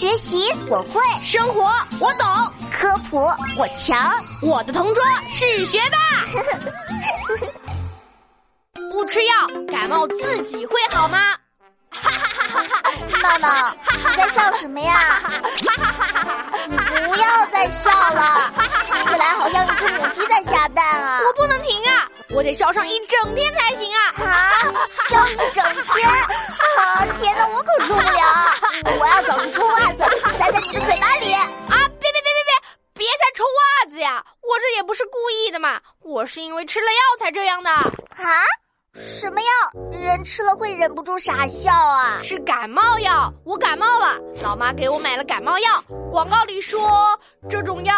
学习我会，生活我懂，科普我强，我的同桌是学霸。不吃药，感冒自己会好吗？哈哈哈哈哈！闹闹，你在笑什么呀？哈哈哈哈你不要再笑了，听起来好像一只母鸡在下蛋啊！我不能停啊，我得笑上一整天才行啊！啊，笑一整天？啊，天哪，我可受不了！子呀！我这也不是故意的嘛，我是因为吃了药才这样的。啊？什么药？人吃了会忍不住傻笑啊！是感冒药，我感冒了，老妈给我买了感冒药。广告里说这种药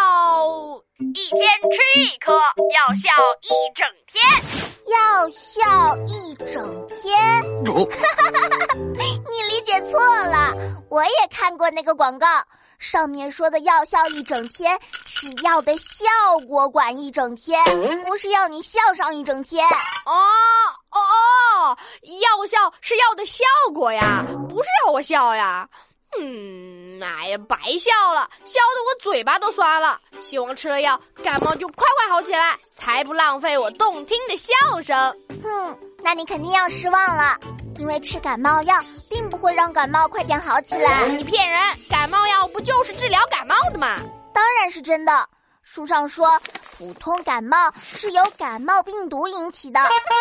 一天吃一颗，药效一整天。药效一整天？哈哈哈哈哈！你理解错了，我也看过那个广告。上面说的药效一整天，是药的效果管一整天，不是要你笑上一整天。哦哦哦，药效是药的效果呀，不是要我笑呀。嗯，哎呀，白笑了，笑得我嘴巴都酸了。希望吃了药，感冒就快快好起来，才不浪费我动听的笑声。哼，那你肯定要失望了。因为吃感冒药并不会让感冒快点好起来，你骗人！感冒药不就是治疗感冒的吗？当然是真的。书上说，普通感冒是由感冒病毒引起的，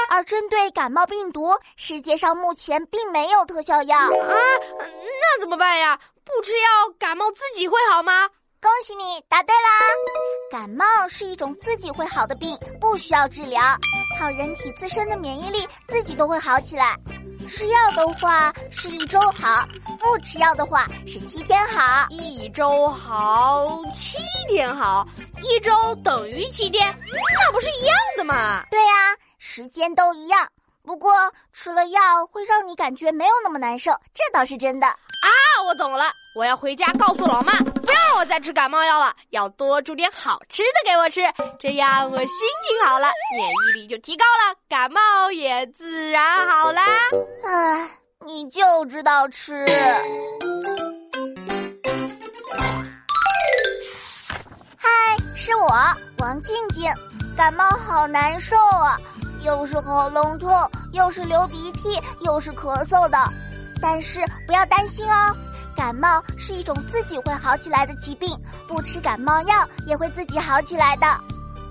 而针对感冒病毒，世界上目前并没有特效药啊。那怎么办呀？不吃药，感冒自己会好吗？恭喜你答对啦！感冒是一种自己会好的病，不需要治疗，靠人体自身的免疫力自己都会好起来。吃药的话是一周好，不吃药的话是七天好。一周好，七天好，一周等于七天，那不是一样的吗？对呀，时间都一样，不过吃了药会让你感觉没有那么难受，这倒是真的。啊，我懂了，我要回家告诉老妈，不要让我再吃感冒药了，要多煮点好吃的给我吃，这样我心情好了，免疫力就提高了，感冒也自然好啦。唉，你就知道吃。嗨，是我王静静，感冒好难受啊，又是喉咙痛，又是流鼻涕，又是咳嗽的。但是不要担心哦，感冒是一种自己会好起来的疾病，不吃感冒药也会自己好起来的。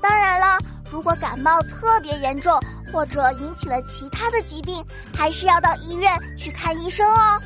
当然了，如果感冒特别严重或者引起了其他的疾病，还是要到医院去看医生哦。